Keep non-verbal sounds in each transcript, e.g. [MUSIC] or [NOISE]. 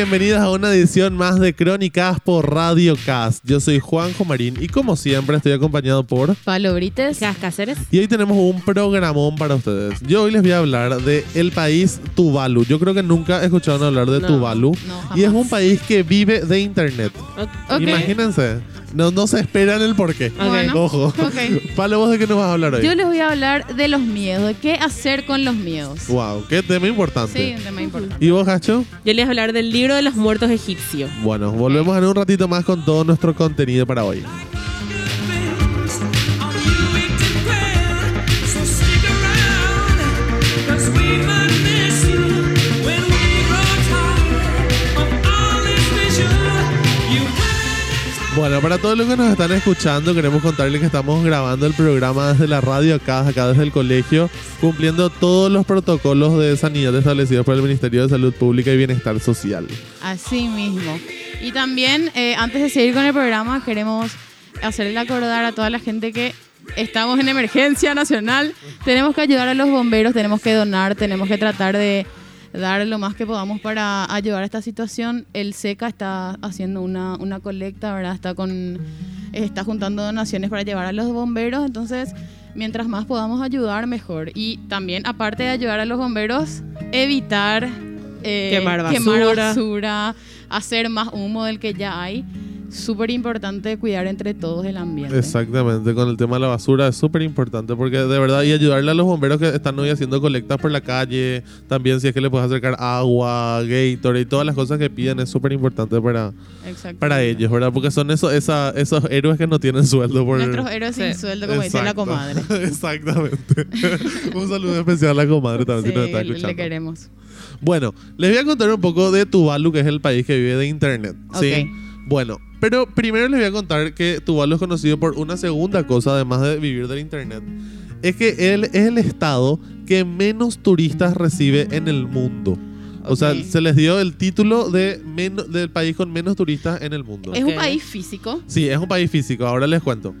Bienvenidas a una edición más de Crónicas por Radio Cast. Yo soy Juanjo Marín y como siempre estoy acompañado por... Pablo Brites. Cáceres. Y hoy tenemos un programón para ustedes. Yo hoy les voy a hablar de el país Tuvalu. Yo creo que nunca escucharon hablar de No, Tuvalu. no, y es un país que vive de internet. Ok. Imagínense. No, no se esperan el porqué. Bueno. Ojo. Ok. Pablo, ¿vos de qué nos vas a hablar hoy? Yo les voy a hablar de los miedos, de qué hacer con los miedos. Wow, qué tema importante. Sí, un tema importante. ¿Y vos, Hacho? Yo les voy a hablar del libro de los muertos egipcios. Bueno, volvemos en un ratito más con todo nuestro contenido para hoy. Para todos los que nos están escuchando, queremos contarles que estamos grabando el programa desde la radio acá, acá desde el colegio, cumpliendo todos los protocolos de sanidad establecidos por el Ministerio de Salud Pública y Bienestar Social. Así mismo. Y también, eh, antes de seguir con el programa, queremos hacerle acordar a toda la gente que estamos en emergencia nacional. Tenemos que ayudar a los bomberos, tenemos que donar, tenemos que tratar de dar lo más que podamos para ayudar a esta situación. El SECA está haciendo una, una colecta, ¿verdad? Está con está juntando donaciones para llevar a los bomberos, entonces mientras más podamos ayudar, mejor. Y también, aparte de ayudar a los bomberos, evitar eh, Quemar quemar basura. basura, hacer más humo del que ya hay. Súper importante cuidar entre todos el ambiente. Exactamente, con el tema de la basura es súper importante porque de verdad y ayudarle a los bomberos que están hoy haciendo colectas por la calle, también si es que le puedes acercar agua, Gatorade y todas las cosas que piden es súper importante para, para ellos, ¿verdad? Porque son esos, esa- esos héroes que no tienen sueldo por... Nuestros héroes sin sueldo, como dice la Exacto. comadre. [LAUGHS] Exactamente. [LAUGHS] Un saludo especial a la comadre también Sí, si nos está le- escuchando. le queremos. Bueno, les voy a contar un poco de Tuvalu, que es el país que vive de internet. ¿sí? Ok. Bueno, pero primero les voy a contar que Tuvalu es conocido por una segunda cosa, además de vivir del internet. Es que él es el estado que menos turistas recibe en el mundo. O sea, se les dio el título de meno- del país con menos turistas en el mundo. Es un Ok. país físico. Sí, es un país físico, ahora les cuento.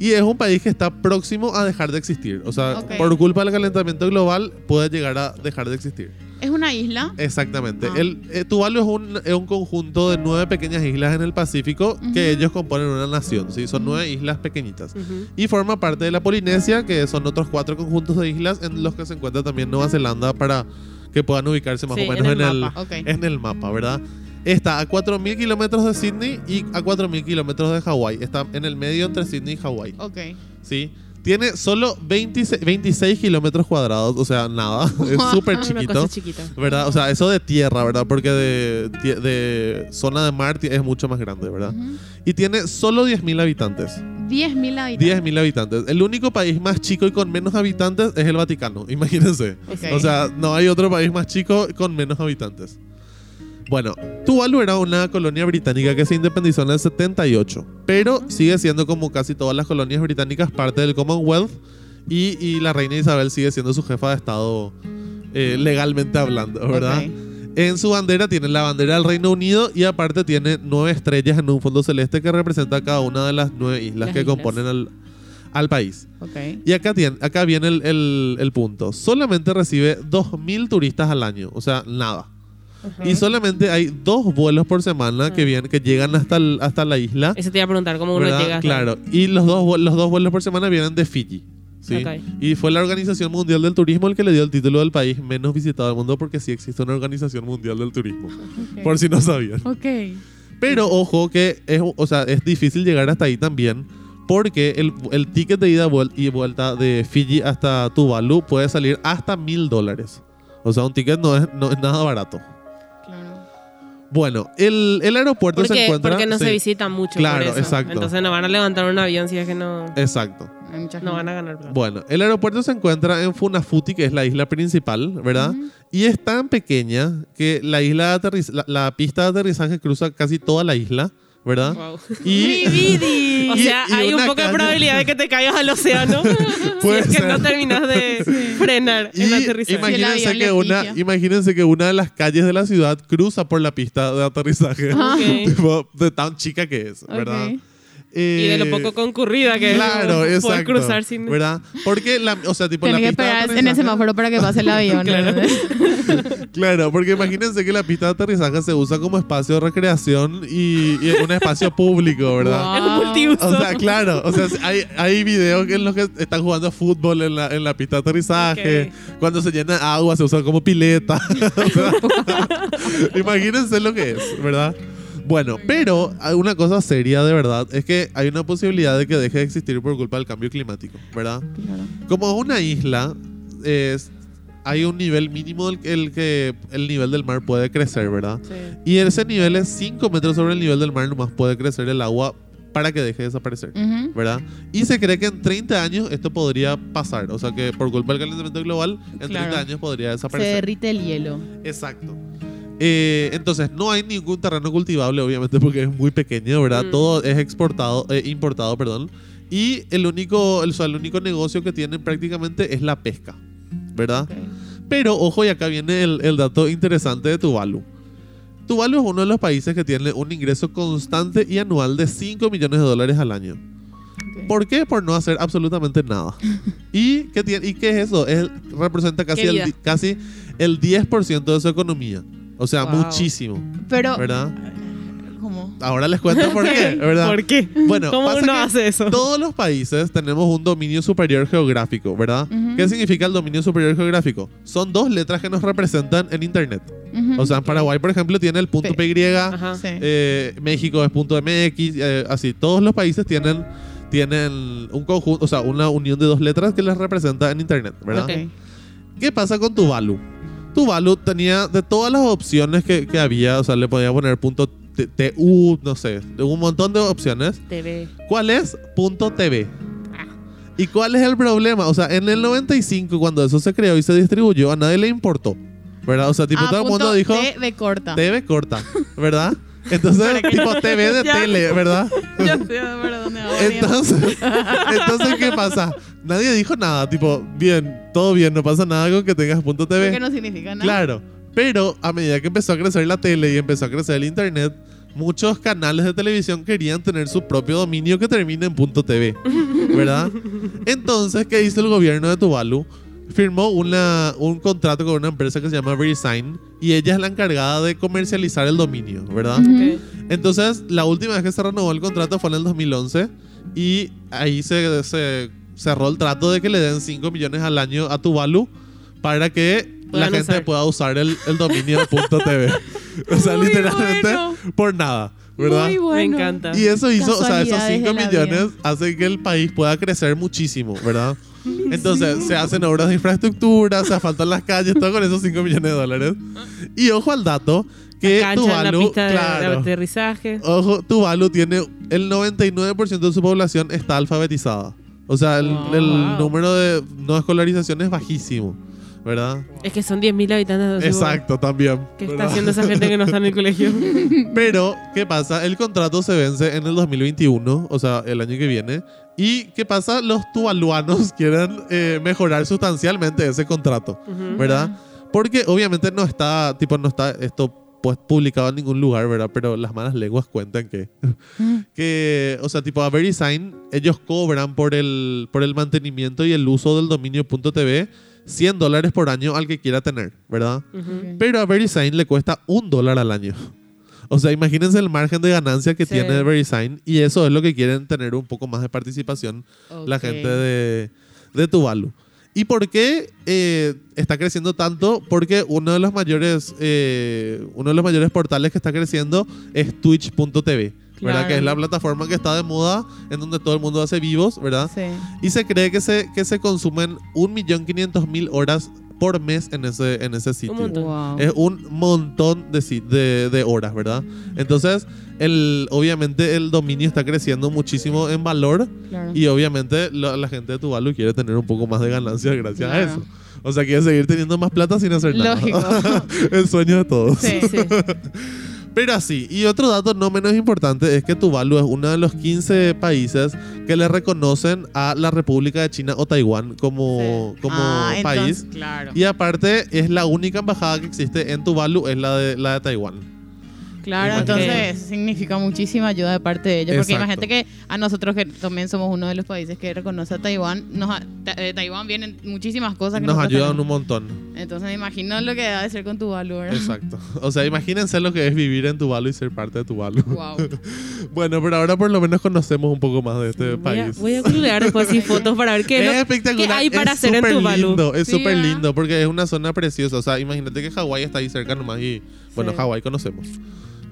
Y es un país que está próximo a dejar de existir. O sea, Ok. por culpa del calentamiento global puede llegar a dejar de existir. Es una isla. Exactamente. Ah. El, eh, Tuvalu es un, es un conjunto de nueve pequeñas islas en el Pacífico que Ujú. ellos componen una nación. ¿sí? Son nueve islas pequeñitas. Ujú. Y forma parte de la Polinesia, que son otros cuatro conjuntos de islas en los que se encuentra también Nueva Zelanda para que puedan ubicarse más Sí, o menos en en el el, mapa. Ok. en el mapa, ¿verdad? Está a 4.000 kilómetros de Sydney y a 4.000 kilómetros de Hawái. Está en el medio entre Sydney y Hawái. Ok. ¿sí? Tiene solo 26, 26 kilómetros cuadrados, o sea, nada. [LAUGHS] Es súper chiquito. ¿Verdad? O sea, eso de tierra, ¿verdad? Porque de, zona de mar es mucho más grande, ¿verdad? Y tiene solo 10.000 habitantes. 10.000 habitantes. 10.000 habitantes. El único país más chico y con menos habitantes es el Vaticano, [LAUGHS] imagínense. O sea, no hay otro país más chico con menos habitantes. Bueno, Tuvalu era una colonia británica que se independizó en el 78, pero sigue siendo como casi todas las colonias británicas parte del Commonwealth y, y la reina Isabel sigue siendo su jefa de Estado eh, legalmente hablando, ¿verdad? En su bandera tiene la bandera del Reino Unido y aparte tiene nueve estrellas en un fondo celeste que representa cada una de las nueve islas Las que islas. componen al, al país. Y acá, tiene, acá viene el, el- el punto. Solamente recibe 2.000 turistas al año, o sea, nada. Y solamente hay dos vuelos por semana que, Ah. vienen, que llegan hasta, el- hasta la isla. Eso te iba a preguntar, ¿cómo uno ¿verdad? llega hasta Claro, y los dos, los dos vuelos por semana vienen de Fiji. ¿sí? Y fue la Organización Mundial del Turismo el que le dio el título del país menos visitado del mundo porque sí existe una Organización Mundial del Turismo. Por si no sabían. Ok. Pero ojo que es, o sea, es difícil llegar hasta ahí también porque el, el ticket de ida y vuelta de Fiji hasta Tuvalu puede salir hasta mil dólares. O sea, un ticket no es, no es nada barato. Bueno, el, el aeropuerto se encuentra... porque no sí, se visita mucho. Claro, por eso. exacto. Entonces no van a levantar un avión si es que no, Exacto. Hay mucha no gente. van a ganar plata. Bueno, el aeropuerto se encuentra en Funafuti, que es la isla principal, ¿verdad? Y es tan pequeña que la isla de la, la pista de aterrizaje cruza casi toda la isla, ¿verdad? Wow. Y [LAUGHS] Vividi. O Y- sea, y hay un poco de probabilidad de que te caigas al océano [LAUGHS] si es que ser. no terminas de frenar Y en la aterrizaje. imagínense que, una, imagínense que una de las calles de la ciudad cruza por la pista de aterrizaje. [LAUGHS] Tipo, de tan chica que es, ¿verdad? Y de lo eh, poco concurrida que Claro, es. [LAUGHS] Poder exacto. cruzar sin. ¿Verdad? Porque, la, o sea, tipo, Tienes la que pista esperar en el semáforo para que pase el avión. Claro. [LAUGHS] Claro, porque imagínense que la pista de aterrizaje se usa como espacio de recreación y, y un espacio público, ¿verdad? [LAUGHS] Es multiuso. O sea, claro, o sea, hay, hay videos en los que están jugando fútbol en la, en la pista de aterrizaje. Cuando se llena agua, se usa como pileta. O sea, imagínense lo que es, ¿verdad? Bueno, pero una cosa seria de verdad es que hay una posibilidad de que deje de existir por culpa del cambio climático, ¿verdad? Claro. Como es una isla, es, hay un nivel mínimo del el que el nivel del mar puede crecer, ¿verdad? Sí. Y ese nivel es 5 metros sobre el nivel del mar, nomás puede crecer el agua para que deje de desaparecer. ¿verdad? Y se cree que en 30 años esto podría pasar. O sea que por culpa del calentamiento global, en 30 Claro. años podría Se desaparecer. derrite el hielo. Exacto. Eh, entonces, no hay ningún terreno cultivable, obviamente, porque es muy pequeño, ¿verdad? Mm. Todo es exportado, eh, importado, perdón. Y el único, el, o sea, el único negocio que tienen prácticamente es la pesca, ¿verdad? Pero, ojo, y acá viene el, el dato interesante de Tuvalu. Tuvalu es uno de los países que tiene un ingreso constante y anual de 5 millones de dólares al año. ¿Por qué? Por no hacer absolutamente nada. [LAUGHS] ¿Y qué, tiene, ¿y qué es eso? Es, representa casi el, casi el 10% de su economía. O sea, Wow. muchísimo, Pero, ¿verdad? ¿cómo? Ahora les cuento por qué, [LAUGHS] ¿verdad? ¿Por qué? Bueno, ¿Cómo pasa uno que hace eso? Todos los países tenemos un dominio superior geográfico, ¿verdad? ¿Qué significa el dominio superior geográfico? Son dos letras que nos representan en Internet. O sea, en Paraguay, por ejemplo, tiene el punto P. PY, eh, México es punto MX, eh, así. Todos los países tienen, tienen un conjunto, o sea, una unión de dos letras que les representa en Internet, ¿verdad? ¿Qué pasa con Tuvalu? Tuvalu tenía de todas las opciones que, que había, o sea, le podía poner punto TU, no sé, un montón de opciones. TV. ¿Cuál es? Punto TV. ¿Y cuál es el problema? O sea, en el 95, cuando eso se creó y se distribuyó, a nadie le importó. ¿verdad? O sea, tipo, Ah, todo el mundo dijo T de corta. TV corta, ¿verdad? [LAUGHS] Entonces, tipo TV de Ya. tele, ¿verdad? [LAUGHS] Ya sé dónde va. Entonces, [LAUGHS] entonces, ¿qué pasa? Nadie dijo nada, tipo, bien, todo bien, no pasa nada con que tengas punto TV. Porque no significa nada. Claro, pero a medida que empezó a crecer la tele y empezó a crecer el internet, muchos canales de televisión querían tener su propio dominio que termine en punto .tv, ¿verdad? [LAUGHS] Entonces, ¿qué hizo el gobierno de Tuvalu? Firmó una, un contrato con una empresa que se llama VeriSign y ella es la encargada de comercializar el dominio, ¿verdad? Ujú. Ok. Entonces, la última vez que se renovó el contrato fue en el 2011 y ahí se, se cerró el trato de que le den 5 millones al año a Tuvalu para que Puedan la gente usar. pueda usar el, el dominio de punto .tv. [LAUGHS] o sea, Muy literalmente bueno. por nada, ¿verdad? Muy bueno. Me encanta. Y eso hizo, o sea, esos Casualidades 5 de la millones hacen que el país pueda crecer muchísimo, ¿verdad? [LAUGHS] Entonces, se hacen obras de infraestructura, se asfaltan las calles, todo con esos 5 millones de dólares. Y ojo al dato, que Cancha en la Tuvalu, pista de claro, aterrizaje. Ojo, Tuvalu tiene el 99% de su población está alfabetizada. O sea, el, Wow. el Wow. número de no escolarización es bajísimo, ¿verdad? Es que son 10.000 habitantes. de Exacto, también. ¿Qué está ¿verdad? haciendo esa gente que no está en el [LAUGHS] colegio? Pero, ¿qué pasa? El contrato se vence en el 2021, o sea, el año que viene. ¿Y qué pasa? Los tuvaluanos [LAUGHS] quieren eh, mejorar sustancialmente ese contrato, Ujú. ¿verdad? Porque obviamente no está, tipo, no está esto pues publicado en ningún lugar, ¿verdad? Pero las malas lenguas cuentan que, [LAUGHS] que o sea, tipo a VeriSign, ellos cobran por el, por el mantenimiento y el uso del dominio .tv 100 dólares por año al que quiera tener, ¿verdad? Pero a VeriSign le cuesta un dólar al año. O sea, imagínense el margen de ganancia que Sí. tiene VeriSign y eso es lo que quieren tener un poco más de participación la gente de, de Tuvalu. ¿Y por qué eh, está creciendo tanto? Porque uno de los mayores, eh, uno de los mayores portales que está creciendo es Twitch.tv, ¿verdad? Claro. Que es la plataforma que está de moda, en donde todo el mundo hace vivos, ¿verdad? Sí. Y se cree que se, que se consumen 1.500.000 horas por mes en ese, en ese sitio. montón. Wow. Es un montón de, si- de, de horas, ¿verdad? Entonces, el, obviamente el dominio está creciendo muchísimo en valor Claro. y obviamente la, la gente de Tuvalu quiere tener un poco más de ganancias gracias a Claro. eso. O sea, quiere seguir teniendo más plata sin hacer nada. Lógico. [LAUGHS] el sueño de todos. Sí. Sí. [LAUGHS] Pero así, y otro dato no menos importante es que Tuvalu es uno de los 15 países que le reconocen a la República de China o Taiwán como, como Ah, país. entonces, Claro. Y aparte, es la única embajada que existe en Tuvalu, es la de, la de Taiwán. Claro, entonces significa muchísima ayuda de parte de ellos. Porque Exacto. imagínate que a nosotros que también somos uno de los países que reconoce a Taiwán, nos, de Taiwán vienen muchísimas cosas que Nos ayudan un montón. Entonces me imagino lo que debe de ser con tu valor. Exacto. O sea, imagínense lo que es vivir en Tuvalu y ser parte de Tuvalu. Wow. [LAUGHS] Bueno, pero ahora por lo menos conocemos un poco más de este Voy a, país. voy a googlear después así fotos para ver qué, [LAUGHS] es es lo- espectacular. qué hay para es hacer en Tuvalu. lindo, Es súper ¿verdad? lindo porque es una zona preciosa. O sea, imagínate que Hawái está ahí cerca nomás y, bueno, Sí. Hawái conocemos.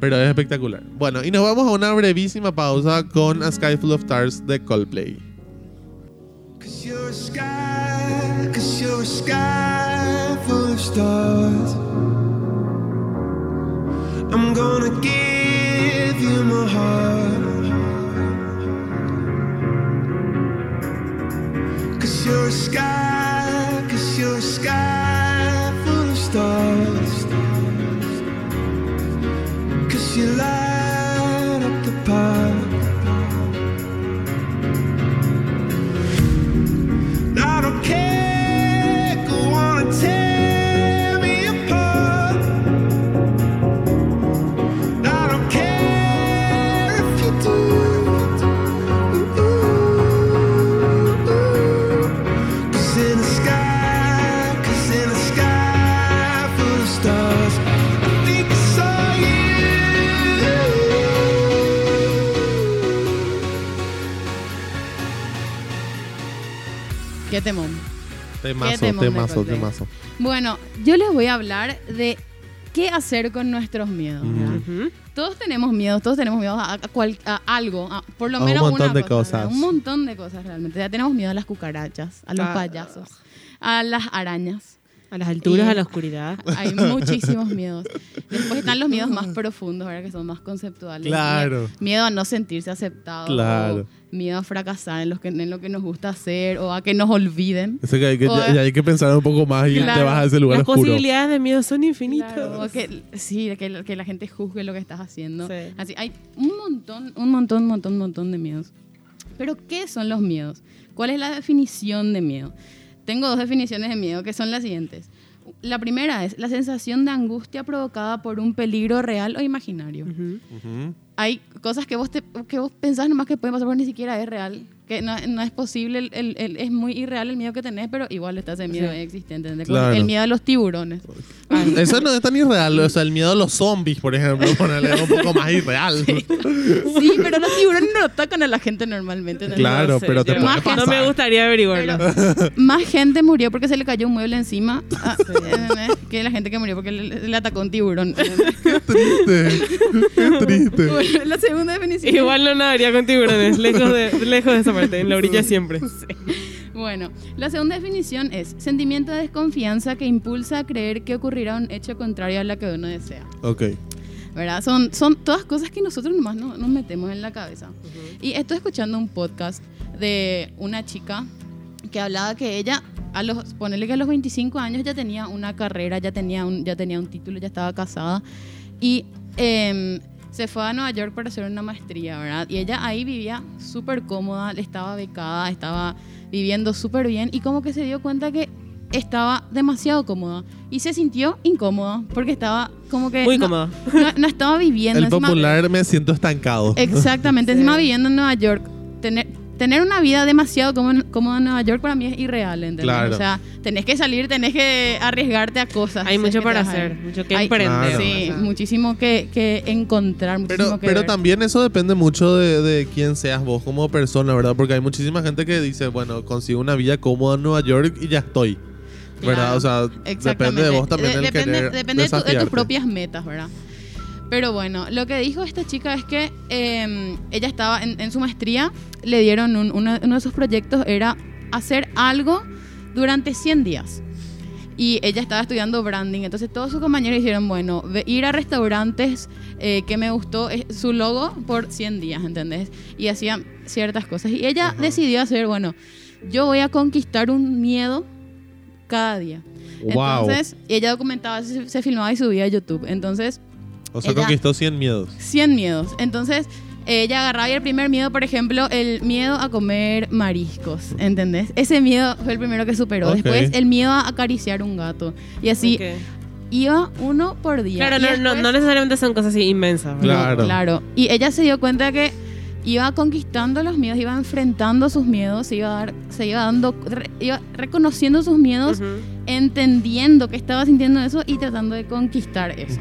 Pero es espectacular. Bueno, y nos vamos a una brevísima pausa con A Sky Full of Stars de Coldplay. You light Qué temón. Temazo, temón temazo, temazo. Bueno, yo les voy a hablar de qué hacer con nuestros miedos. Todos tenemos miedo, todos tenemos miedo a, a cual- a algo, a- por lo A un menos montón una de cosa, cosas. ¿verdad? Un montón de cosas realmente. Ya tenemos miedo a las cucarachas, a los Ah. payasos, a las arañas. A las alturas, Y- a la oscuridad. [LAUGHS] Hay muchísimos miedos. Después están los miedos más profundos, ¿verdad? que son más conceptuales. Claro. Mie- Miedo a no sentirse aceptado. Claro. miedo a fracasar en, los que, en lo que nos gusta hacer o a que nos olviden. Eso que hay que, O- ya, ya hay que pensar un poco más y Claro. te vas a ese lugar Las oscuro. posibilidades de miedo son infinitas. Claro, que, sí, que, la- que la gente juzgue lo que estás haciendo. Sí. Así, hay un montón, un montón, un montón, un montón de miedos. Pero, ¿qué son los miedos? ¿Cuál es la definición de miedo? Tengo dos definiciones de miedo que son las siguientes. La primera es la sensación de angustia provocada por un peligro real o imaginario. Ujú. Hay cosas que vos, te- que vos pensás nomás que pueden pasar, pero ni siquiera es real. Que no, no es posible, el- el- el- es muy irreal el miedo que tenés, pero igual está ese miedo Sí. existente. Claro. El miedo a los tiburones. Eso no es tan irreal. O sea, el miedo a los zombies, por ejemplo, [LAUGHS] ponerle un poco más irreal. Sí, pero los tiburones no atacan a la gente normalmente. ¿entendés? Claro, pero te puede Más que- No pasar. me gustaría averiguarlo. Más gente murió porque se le cayó un mueble encima ah, que la gente que murió porque le, le atacó un tiburón. ¿entendés? Qué triste. Qué triste. Bueno, [LAUGHS] la segunda definición. Igual no nadaría con tiburones, lejos de, lejos de esa parte, en la orilla siempre. [LAUGHS] Bueno, la segunda definición es sentimiento de desconfianza que impulsa a creer que ocurrirá un hecho contrario a lo que uno desea. Ok. ¿Verdad? Son, son todas cosas que nosotros nomás no- nos metemos en la cabeza. Y estoy escuchando un podcast de una chica que hablaba que ella, a los, ponerle que a los 25 años ya tenía una carrera, ya tenía un, ya tenía un título, ya estaba casada. Y em, se fue a Nueva York para hacer una maestría, ¿verdad? Y ella ahí vivía súper cómoda, estaba becada, estaba viviendo súper bien y como que se dio cuenta que estaba demasiado cómoda y se sintió incómoda porque estaba como que Muy no- cómoda. no, no estaba viviendo. El encima- popular me siento estancado. Exactamente, [LAUGHS] Sí. encima viviendo en Nueva York, tener, tener una vida demasiado cómoda cómoda en Nueva York para mí es irreal, ¿entendés? Claro. O sea, tenés que salir, tenés que arriesgarte a cosas. Hay mucho para hacer, mucho que Hay- emprender. Sí, O sea. muchísimo que, que encontrar, muchísimo Pero, que pero ver. también eso depende mucho de, de quién seas vos como persona, ¿verdad? Porque hay muchísima gente que dice, bueno, consigo una vida cómoda en Nueva York y ya estoy. ¿Verdad? Claro, O sea, depende de vos también De- el depende querer depende de, tu- de tus propias metas, ¿verdad? Pero bueno, lo que dijo esta chica es que eh, ella estaba en, en su maestría, le dieron un- uno, uno de sus proyectos era hacer algo durante 100 días. Y ella estaba estudiando branding, entonces todos sus compañeros dijeron, bueno, ir a restaurantes eh, que me gustó su logo por 100 días, ¿entendés? Y hacían ciertas cosas. Y ella decidió hacer, bueno, yo voy a conquistar un miedo cada día. Wow. Entonces, ella documentaba, se, se filmaba y subía a YouTube. Entonces, o sea, ella- conquistó 100 miedos. 100 miedos. Entonces, ella agarraba y el primer miedo, por ejemplo, el miedo a comer mariscos, ¿entendés? Ese miedo fue el primero que superó. Ok. Después, el miedo a acariciar un gato. Y así, Ok. iba uno por día. Claro, no, no, después- no necesariamente son cosas así inmensas. Claro. Claro. Y ella se dio cuenta que iba conquistando los miedos, iba enfrentando sus miedos, se iba, dar, se iba dando, re- iba reconociendo sus miedos, Ujú. entendiendo que estaba sintiendo eso y tratando de conquistar eso.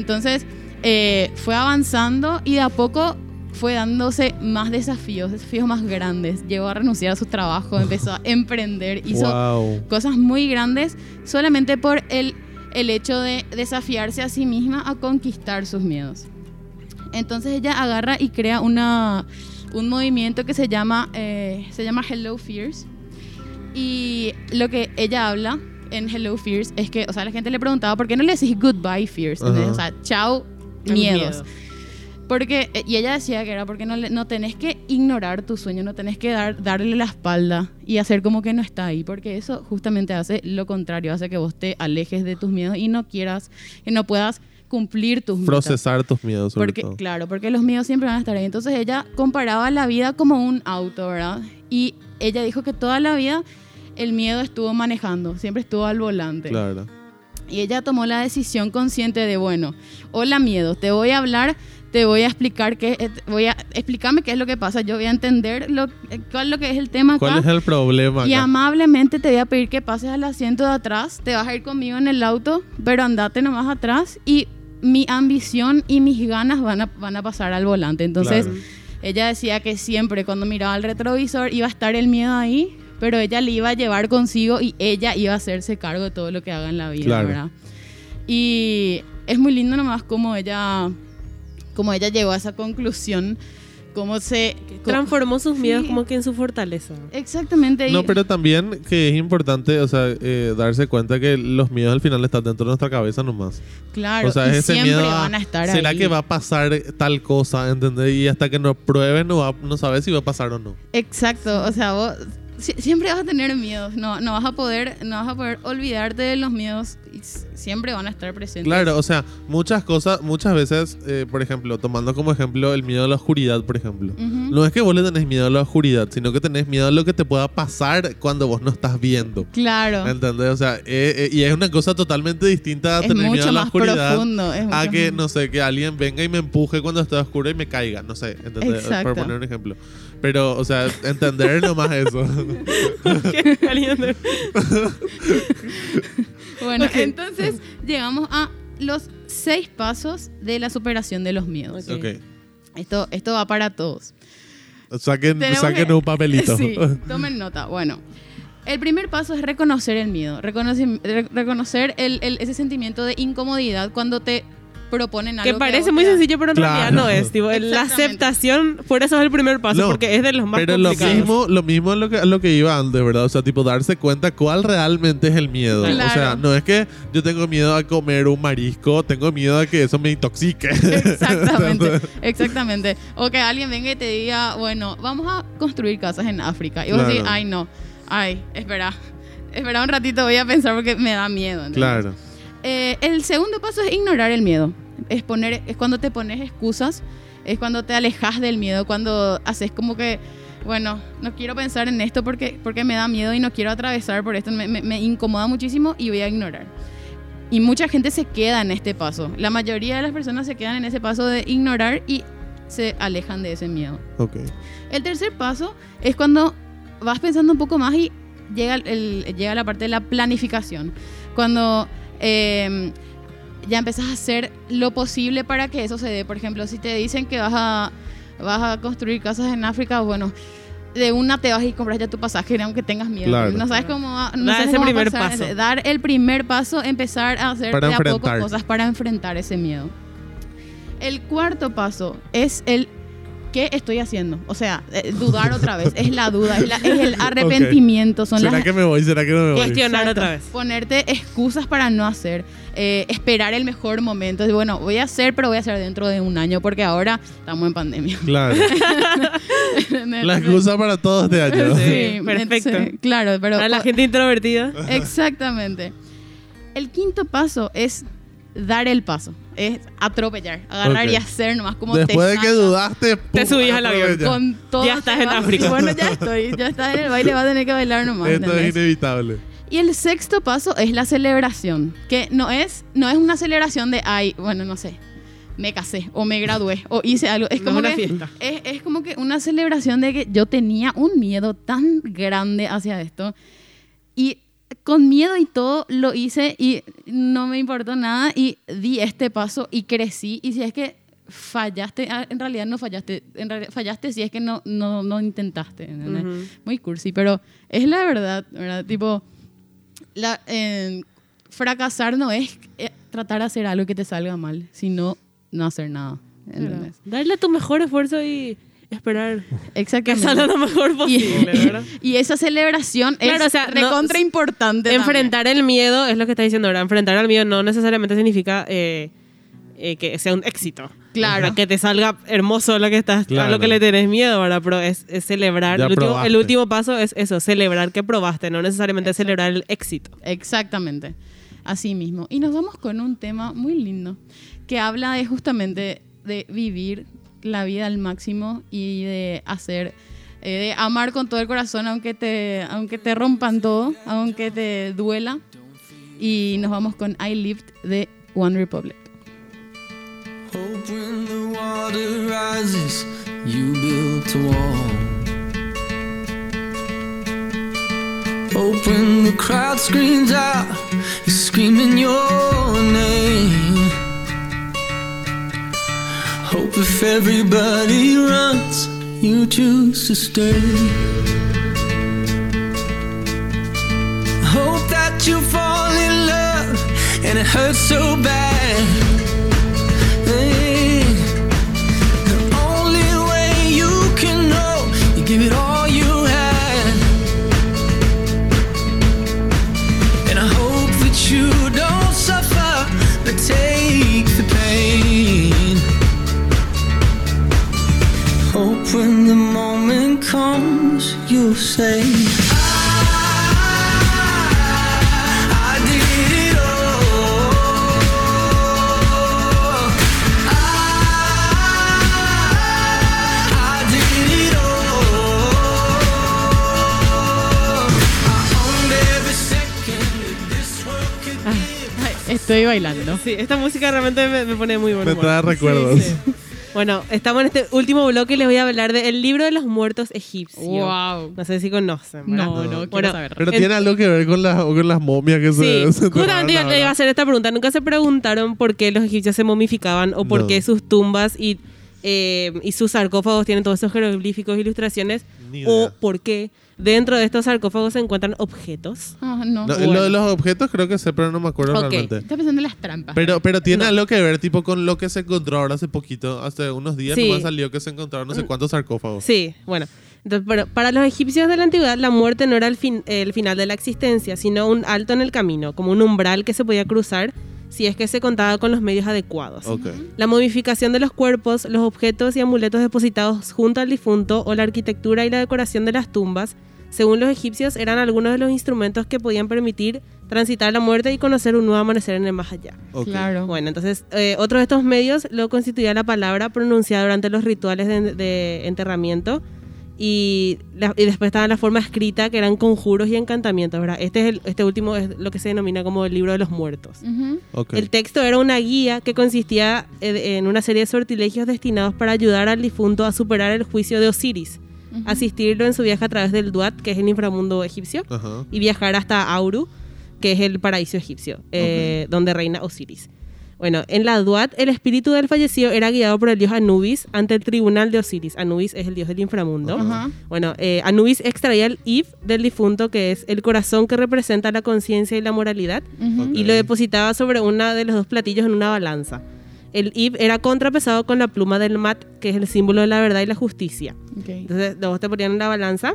Entonces, eh, fue avanzando y de a poco fue dándose más desafíos, desafíos más grandes. Llegó a renunciar a su trabajo, empezó a [LAUGHS] emprender, hizo Wow. cosas muy grandes solamente por el, el hecho de desafiarse a sí misma a conquistar sus miedos. Entonces ella agarra y crea una, un movimiento que se llama, eh, se llama Hello Fears. Y lo que ella habla en Hello Fears es que, o sea, la gente le preguntaba, ¿por qué no le decís goodbye fears? O sea, chao miedos. miedo. Porque, eh, y ella decía que era porque no, no tenés que ignorar tu sueño, no tenés que dar, darle la espalda y hacer como que no está ahí, porque eso justamente hace lo contrario, hace que vos te alejes de tus miedos y no quieras, y no puedas cumplir tus metas. Procesar tus miedos, sobre Porque, todo. claro, porque los miedos siempre van a estar ahí. Entonces ella comparaba la vida como un auto, ¿verdad? Y ella dijo que toda la vida el miedo estuvo manejando, siempre estuvo al volante. Claro. Y ella tomó la decisión consciente de, bueno, hola miedo, te voy a hablar, te voy a explicar qué, voy a explicarme qué es lo que pasa, yo voy a entender lo, eh, cuál es lo que es el tema ¿Cuál acá. es el problema Y acá? amablemente te voy a pedir que pases al asiento de atrás, te vas a ir conmigo en el auto, pero andate nomás atrás y mi ambición y mis ganas van a, van a pasar al volante. Entonces, Claro. ella decía que siempre cuando miraba al retrovisor iba a estar el miedo ahí, pero ella le iba a llevar consigo y ella iba a hacerse cargo de todo lo que haga en la vida, Claro. ¿verdad? Y es muy lindo nomás como ella, como ella llegó a esa conclusión, cómo se... Transformó sus miedos Sí. como que en su fortaleza. Exactamente. No, pero también que es importante, o sea, eh, darse cuenta que los miedos al final están dentro de nuestra cabeza nomás. Claro, o sea, y es ese siempre miedo a, van a estar ¿será ahí. que va a pasar tal cosa? ¿Entendés? Y hasta que no pruebes no, va- no sabes si va a pasar o no. Exacto, o sea, vos siempre vas a tener miedos, no, no vas a poder, no vas a poder olvidarte de los miedos y siempre van a estar presentes. Claro, o sea, muchas cosas, muchas veces, eh, por ejemplo, tomando como ejemplo el miedo a la oscuridad, por ejemplo. No es que vos le tenés miedo a la oscuridad, sino que tenés miedo a lo que te pueda pasar cuando vos no estás viendo. Claro. ¿Entendés? O sea, eh, eh, y es una cosa totalmente distinta a Es tener miedo a la oscuridad. profundo. es A que, más- no sé, que alguien venga y me empuje cuando está oscuro y me caiga. No sé, ¿entendés? Exacto. Por poner un ejemplo. Pero, o sea, entender nomás eso. [LAUGHS] [LAUGHS] Bueno, entonces llegamos a los seis pasos de la superación de los miedos. Esto, esto va para todos. Saquen, saquen que- un papelito. [LAUGHS] Sí, tomen nota. Bueno, el primer paso es reconocer el miedo, reconocer, re- reconocer el- el- ese sentimiento de incomodidad cuando te proponen algo. Que parece muy sencillo, pero en Claro. realidad no es. Tipo, la aceptación, por eso es el primer paso, No, porque es de los más Pero lo mismo, lo mismo lo que, lo que iba antes, ¿verdad? O sea, tipo, darse cuenta cuál realmente es el miedo. Claro. O sea, no es que yo tengo miedo a comer un marisco, tengo miedo a que eso me intoxique. [LAUGHS] Exactamente, exactamente. O que alguien venga y te diga, bueno, vamos a construir casas en África. Y vos Claro. decís, ay, no, ay, espera, espera un ratito, voy a pensar porque me da miedo. ¿entendés? claro. Eh, el segundo paso es ignorar el miedo. Es, poner, es cuando te pones excusas, es cuando te alejas del miedo, cuando haces como que, bueno, no quiero pensar en esto porque, porque me da miedo y no quiero atravesar por esto, me, me- me incomoda muchísimo y voy a ignorar. Y mucha gente se queda en este paso. La mayoría de las personas se quedan en ese paso de ignorar y se alejan de ese miedo. Ok. El tercer paso es cuando vas pensando un poco más y llega, el, llega la parte de la planificación. Cuando eh, ya empezás a hacer lo posible para que eso se dé. Por ejemplo, si te dicen que vas a, vas a construir casas en África, bueno, de una te vas y compras ya tu pasaje, aunque tengas miedo. Claro. No sabes cómo va, no Dar sabes ese cómo primer pasar. paso. Dar el primer paso, empezar a hacer de a poco cosas para enfrentar ese miedo. El cuarto paso es el ¿qué estoy haciendo? O sea, eh, dudar otra vez. Es la duda, es, la- es el arrepentimiento. Son ¿Será las, que me voy? ¿Será que no me voy? Cuestionar otra vez. Ponerte excusas para no hacer. eh, esperar el mejor momento. Bueno, voy a hacer, pero voy a hacer dentro de un año porque ahora estamos en pandemia. Claro. [LAUGHS] La excusa para todo este año. Sí. perfecto. claro, pero Para la gente introvertida. Exactamente. El quinto paso es dar el paso. Es atropellar, agarrar y hacer nomás como Después te de que dudaste, Te ¡pum! subís al avión. Con todo Ya estás te en. África. Bueno, ya estoy. Ya estás en el baile, vas a tener que bailar nomás. Esto es inevitable. Y el sexto paso es la celebración, que no es, no es una celebración de, ay, bueno, no sé, me casé o me gradué o hice algo. Es como una que fiesta. Es, es como que una celebración de que yo tenía un miedo tan grande hacia esto y con miedo y todo lo hice y no me importó nada y di este paso y crecí y si es que fallaste, ah, en realidad no fallaste, en realidad fallaste si es que no, no, no intentaste. Muy cursi, pero es la verdad, ¿verdad? Tipo, la, eh, fracasar no es eh, tratar de hacer algo que te salga mal, sino no hacer nada. ¿entendés? Darle tu mejor esfuerzo y esperar que salga lo mejor posible, [LAUGHS] ¿verdad? Y esa celebración Claro, es o sea, no- recontra importante. Enfrentar el miedo es lo que está diciendo ahora. Enfrentar al miedo no necesariamente significa eh, eh, que sea un éxito. Claro. Que te salga hermoso lo que estás, a Claro. lo que le tenés miedo, ¿verdad? Pero es, es celebrar. El último, probaste. el último paso es eso, celebrar que probaste, no necesariamente celebrar el éxito. Exactamente. Así mismo. Y nos vamos con un tema muy lindo que habla de justamente de vivir la vida al máximo y de hacer, eh, de amar con todo el corazón aunque te, aunque te rompan todo, aunque te duela. Y nos vamos con I Lived de One Republic. Hope when the water rises, you a wall. The crowd screams out, screaming your name. Hope if everybody runs, you choose to stay. Hope that you fall in love and it hurts so bad. Sí, esta música realmente me, me pone muy buen Me trae recuerdos. Sí, sí. Bueno, estamos en este último bloque y les voy a hablar del libro de los muertos egipcios. Wow. No sé si conocen. ¿verdad? No, no, quiero Bueno, saber. Pero En- tiene algo que ver con, las con las momias que Sí, se, se justamente iba a hacer esta pregunta. ¿Nunca se preguntaron por qué los egipcios se momificaban o por No. qué sus tumbas y, eh, y sus sarcófagos tienen todos esos jeroglíficos e ilustraciones? ¿O por qué dentro de estos sarcófagos se encuentran objetos? Ah, no. No, Bueno. Lo de los objetos creo que sé, pero no me acuerdo Ok. realmente. Está pensando en las trampas. Pero, pero tiene No. algo que ver tipo con lo que se encontró ahora hace poquito, hace unos días Sí. nomás salió que se encontraron no sé cuántos sarcófagos. Sí, bueno. Entonces, pero para los egipcios de la antigüedad, la muerte no era el, fin- el final de la existencia, sino un alto en el camino, como un umbral que se podía cruzar si es que se contaba con los medios adecuados. La momificación de los cuerpos, los objetos y amuletos depositados junto al difunto o la arquitectura y la decoración de las tumbas, según los egipcios, eran algunos de los instrumentos que podían permitir transitar la muerte y conocer un nuevo amanecer en el más allá. Claro. Bueno, entonces, eh, otro de estos medios lo constituía la palabra pronunciada durante los rituales de, de enterramiento. Y, la- y después estaba la forma escrita, que eran conjuros y encantamientos, ¿verdad? Este, es el- este último es lo que se denomina como el libro de los muertos. Ujú. ok. El texto era una guía que consistía en una serie de sortilegios destinados para ayudar al difunto a superar el juicio de Osiris, asistirlo en su viaje a través del Duat, que es el inframundo egipcio, Ajá. y viajar hasta Auru, que es el paraíso egipcio, eh, donde reina Osiris. Bueno, en la Duat, el espíritu del fallecido era guiado por el dios Anubis ante el tribunal de Osiris. Anubis es el dios del inframundo. Bueno, eh, Anubis extraía el Ib del difunto, que es el corazón que representa la conciencia y la moralidad, y lo depositaba sobre una de los dos platillos en una balanza. El Ib era contrapesado con la pluma del Mat, que es el símbolo de la verdad y la justicia. Entonces, los dos te ponían en la balanza.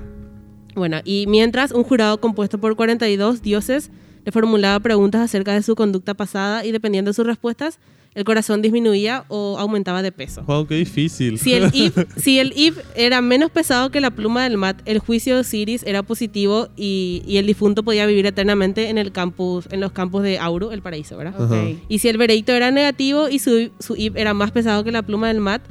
Bueno, y mientras un jurado compuesto por 42 dioses le formulaba preguntas acerca de su conducta pasada y dependiendo de sus respuestas, el corazón disminuía o aumentaba de peso. Wow, qué difícil. Si el, if, [LAUGHS] si el if era menos pesado que la pluma del mat, el juicio de Osiris era positivo y, y el difunto podía vivir eternamente en el campus, en los campos de Auru, el paraíso, ¿verdad? Y si el veredicto era negativo y su, su if era más pesado que la pluma del mat,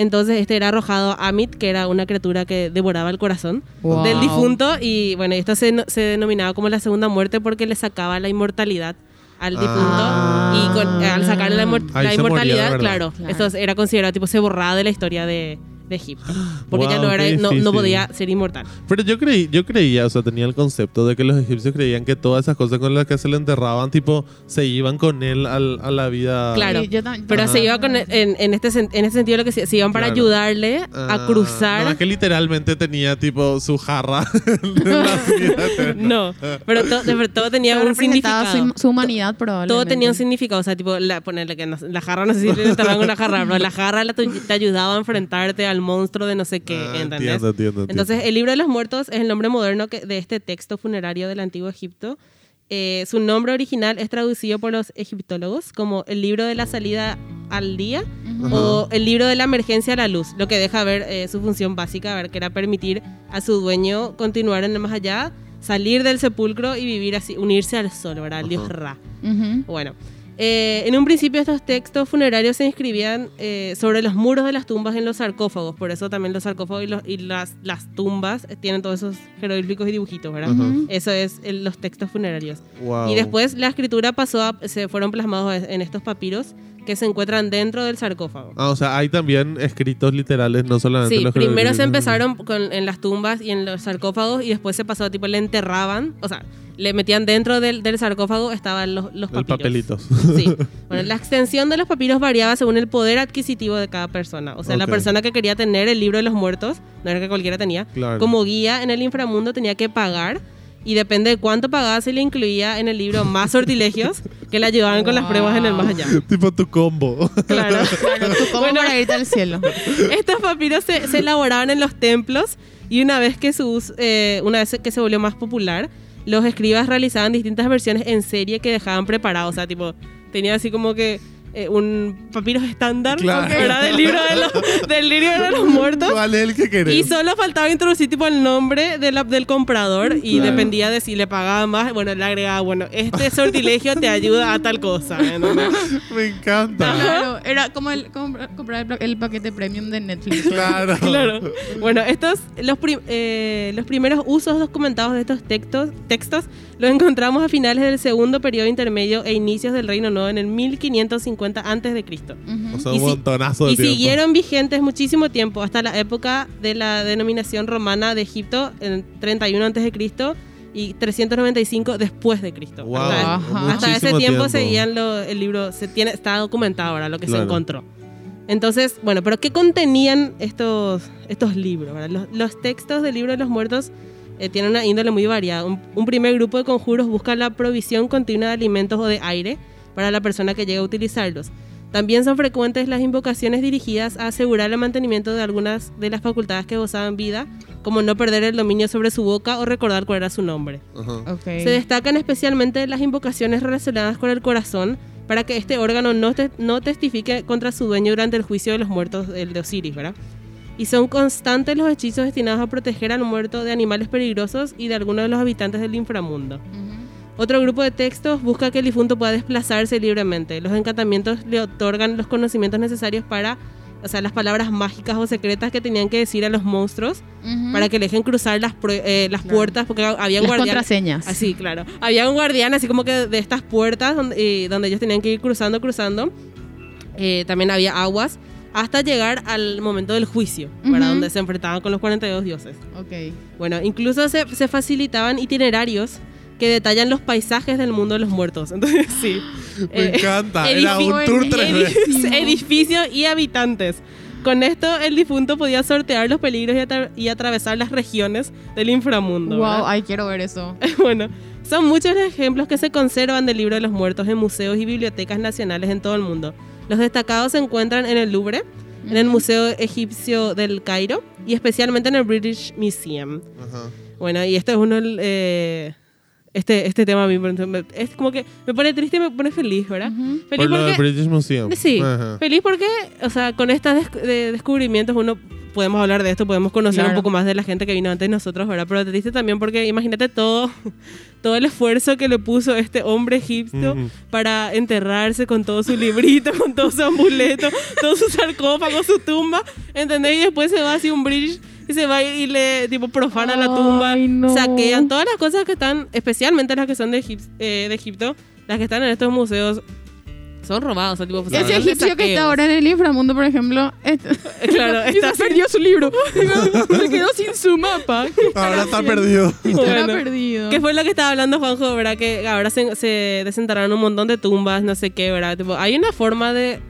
Entonces este era arrojado a Amit, que era una criatura que devoraba el corazón Wow. del difunto. Y bueno, esto se, se denominaba como la segunda muerte porque le sacaba la inmortalidad al difunto. Ah. Y con- al sacarle la, moría, inmortalidad, claro, Claro. esto era considerado tipo se borraba de la historia de, de Egipto. Porque ya Wow, no, era, no, no podía ser inmortal. Pero yo creí, yo creía, o sea, tenía el concepto de que los egipcios creían que todas esas cosas con las que se le enterraban, tipo, se iban con él al- a la vida. Claro. Sí, yo Pero Ajá. se iba con, en, en este, en este sentido lo que se, se iban para Claro. ayudarle Ah, a cruzar. No, es que literalmente tenía, tipo, su jarra. [LAUGHS] No, pero to- pero todo tenía Pero un significado. su, su humanidad probablemente. Todo tenía un significado, o sea, tipo, la, ponerle que no- la jarra, no sé si le enterraban una jarra, pero la jarra la te ayudaba a enfrentarte al monstruo de no sé qué, Ah, ¿entendés? entiendo, entiendo, entiendo. Entonces, el libro de los muertos es el nombre moderno que- de este texto funerario del antiguo Egipto. Eh, su nombre original es traducido por los egiptólogos como el libro de la salida al día o el libro de la emergencia a la luz, lo que deja ver eh, su función básica, ver que era permitir a su dueño continuar en el más allá, salir del sepulcro y vivir así, unirse al sol, ¿verdad? Al dios Ajá. Ra. Ujú. Bueno, eh, en un principio estos textos funerarios se inscribían eh, sobre los muros de las tumbas en los sarcófagos, por eso también los sarcófagos y, los- y las, las tumbas tienen todos esos jeroglíficos y dibujitos, ¿verdad? Ajá. Eso es el- los textos funerarios. Wow. Y después la escritura pasó a, se fueron plasmados en estos papiros que se encuentran dentro del sarcófago. Ah, o sea, hay también escritos literales, no solamente Sí, los primero se empezaron con, en las tumbas y en los sarcófagos y después se pasó, tipo, le enterraban, o sea, le metían dentro del, del sarcófago, estaban los, los papiros. papelitos. Sí. [LAUGHS] Bueno, la extensión de los papiros variaba según el poder adquisitivo de cada persona. O sea, la Ok. persona que quería tener el libro de los muertos, no era que cualquiera tenía, Claro. como guía en el inframundo tenía que pagar y depende de cuánto pagaba se le incluía en el libro más sortilegios que le ayudaban con las pruebas en el más allá. tipo tu combo. Claro. [LAUGHS] Claro, tú como Bueno. para irte al cielo. [LAUGHS] Estos papiros se, se elaboraban en los templos y una vez que su eh, una vez que se volvió más popular, los escribas realizaban distintas versiones en serie que dejaban preparados. O sea, tipo, tenía así como que eh, un papiro estándar, Claro. ¿verdad? Del libro de los, [LAUGHS] del libro de los muertos. ¿Cuál es el que querés? Y solo faltaba introducir tipo el nombre de la- del comprador y Claro. dependía de si le pagaba más, bueno, le agregaba, bueno, este sortilegio te ayuda a tal cosa. [LAUGHS] Me encanta. Claro, era como el compra- comprar el, paquete premium de Netflix. Claro. [LAUGHS] Claro. Bueno, estos, los, prim- eh, los primeros usos documentados de estos textos, textos los encontramos a finales del segundo periodo intermedio e inicios del Reino Nuevo en el 1550 antes de Cristo. O sea, Y un si- montonazo de Y tiempo. siguieron vigentes muchísimo tiempo, hasta la época de la denominación romana de Egipto, en 31 antes de Cristo y 395 después de Cristo. Wow, Hasta, hasta ese muchísimo tiempo, seguían lo- el libro, se tiene, está documentado ahora lo que se Claro. encontró. Entonces, bueno, pero ¿qué contenían estos, estos libros? Los, los textos del libro de los muertos eh, tienen una índole muy variada. Un, un primer grupo de conjuros busca la provisión continua de alimentos o de aire para la persona que llega a utilizarlos. También son frecuentes las invocaciones dirigidas a asegurar el mantenimiento de algunas de las facultades que gozaban vida, como no perder el dominio sobre su boca o recordar cuál era su nombre. Ajá. Ok. Se destacan especialmente las invocaciones relacionadas con el corazón para que este órgano no, te- no testifique contra su dueño durante el juicio de los muertos, el de Osiris, ¿verdad? Y son constantes los hechizos destinados a proteger al muerto de animales peligrosos y de algunos de los habitantes del inframundo. Ujú. Otro grupo de textos busca que el difunto pueda desplazarse libremente. Los encantamientos le otorgan los conocimientos necesarios para, o sea, las palabras mágicas o secretas que tenían que decir a los monstruos para que le dejen cruzar las, eh, las Claro. puertas, porque había un Las guardián. contraseñas. Así, claro. Había un guardián así como que de estas puertas donde, eh, donde ellos tenían que ir cruzando, cruzando. Eh, también había aguas hasta llegar al momento del juicio. Ujú. Donde se enfrentaban con los 42 dioses. Ok. Bueno, incluso se, se facilitaban itinerarios que detallan los paisajes del mundo de los muertos. [LAUGHS] Entonces, sí. Me Eh, encanta. Era un tour 3D. edif- [LAUGHS] edificios y habitantes. Con esto, el difunto podía sortear los peligros y, atra- y atravesar las regiones del inframundo. Wow, ¿verdad? ay, quiero ver eso. [LAUGHS] bueno, son muchos los ejemplos que se conservan del libro de los muertos en museos y bibliotecas nacionales en todo el mundo. Los destacados se encuentran en el Louvre, en el. Museo Egipcio del Cairo y especialmente en el British Museum. Ajá. Bueno, y este es uno, del, eh, este, este tema a mí. por ejemplo, Es como que me pone triste y me pone feliz, ¿verdad? Feliz Por lo del porque... British Museum. Sí, Ajá. feliz porque, o sea, con estos des- de- descubrimientos uno podemos hablar de esto, podemos conocer Claro. un poco más de la gente que vino antes de nosotros, ¿verdad? Pero triste también porque imagínate todo, [LAUGHS] todo el esfuerzo que le puso este hombre egipcio Ujú. para enterrarse con todo su librito, [LAUGHS] con todo su amuleto, todo su sarcófago, su tumba, ¿entendés? Y después se va así un British y se va y le tipo profana la tumba, Ay, no. saquean todas las cosas que están, especialmente las que son de, Egip- eh, de Egipto, las que están en estos museos. Son robados, o sea, tipo, Ese egipcio que está ahora en el inframundo, por ejemplo, [LAUGHS] Claro, [LAUGHS] y está se perdió su libro. [LAUGHS] se quedó sin su mapa. Ahora está perdido. Bueno. perdido. ¿Qué fue lo que estaba hablando Juanjo, verdad? Que ahora se, se desenterraron un montón de tumbas, no sé qué, ¿verdad? Tipo, hay una forma de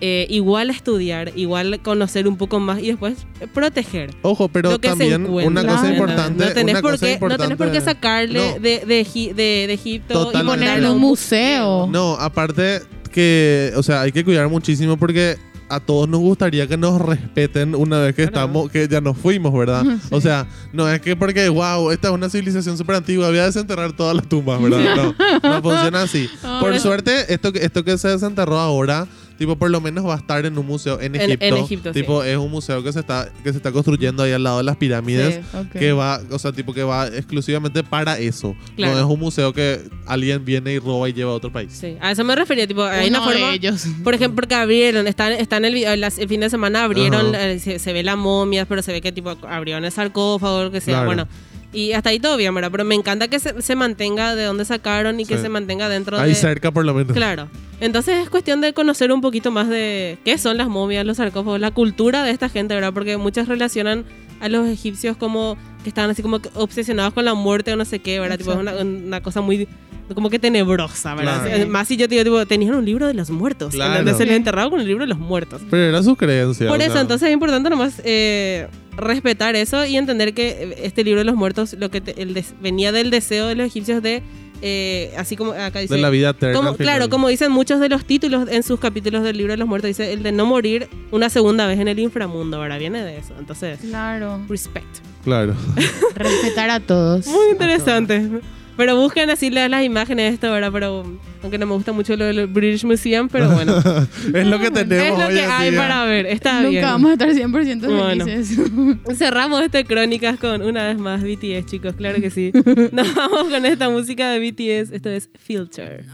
eh, igual estudiar, igual conocer un poco más y después proteger. Ojo, pero lo que también una cosa Claro. importante. No tenés, una por cosa qué, no tenés por qué sacarle No. de, de, Egi- de- de Egipto Totalmente. y en un museo. No, aparte que, o sea, hay que cuidar muchísimo porque a todos nos gustaría que nos respeten una vez que Claro. estamos, que ya nos fuimos, ¿verdad? [LAUGHS] O sea, no es que porque, wow, esta es una civilización súper antigua, voy a desenterrar todas las tumbas, ¿verdad? [LAUGHS] No, no funciona así. [LAUGHS] Por suerte, esto, esto que se desenterró ahora, tipo, por lo menos va a estar en un museo en En- Egipto. en Egipto, sí. tipo, es un museo que se está, que se está construyendo ahí al lado de las pirámides. Sí. Ok. Que va, o sea, tipo que va exclusivamente para eso. Claro. No es un museo que alguien viene y roba y lleva a otro país. Sí, a eso me refería, tipo, hay una Uno de forma... ellos. Por ejemplo, porque abrieron, están, están el, las- el fin de semana abrieron, eh, se, se ve las momias, pero se ve que tipo abrieron el sarcófago, lo que sea, Claro. bueno. Y hasta ahí todo bien, ¿verdad? Pero me encanta que se, se mantenga de donde sacaron y que Sí. se mantenga dentro Ahí de... cerca por lo menos. Claro. Entonces es cuestión de conocer un poquito más de qué son las momias, los sarcófagos, la cultura de esta gente, ¿verdad? Porque muchas relacionan a los egipcios como que estaban así como que obsesionados con la muerte o no sé qué, ¿verdad? Tipo, es una, una cosa muy como que tenebrosa, ¿verdad? Claro. Sí, Más si yo te digo, tipo, tenían un libro de los muertos. Claro. ¿entendés? Se les enterrado con el libro de los muertos. Pero era su creencia. Por eso, sea. entonces es importante nomás eh, respetar eso y entender que este libro de los muertos lo que te- el des- venía del deseo de los egipcios de, eh, así como acá dice... De la vida eterna. Como, claro, como dicen muchos de los títulos en sus capítulos del libro de los muertos, dice el de no morir una segunda vez en el inframundo, ¿verdad? Viene de eso. Entonces, Claro. respect. Claro. [LAUGHS] Respetar a todos. Muy interesante. Pero busquen así las, las imágenes de esto, ¿verdad? Pero aunque no me gusta mucho lo del British Museum, pero bueno. [LAUGHS] es lo que tenemos es lo hoy que hay día. para ver. Está Nunca bien. vamos a estar 100% Bueno. felices. [LAUGHS] Cerramos este crónicas con una vez más BTS, chicos, claro que sí. Nos [LAUGHS] vamos con esta música de BTS. Esto es Filter.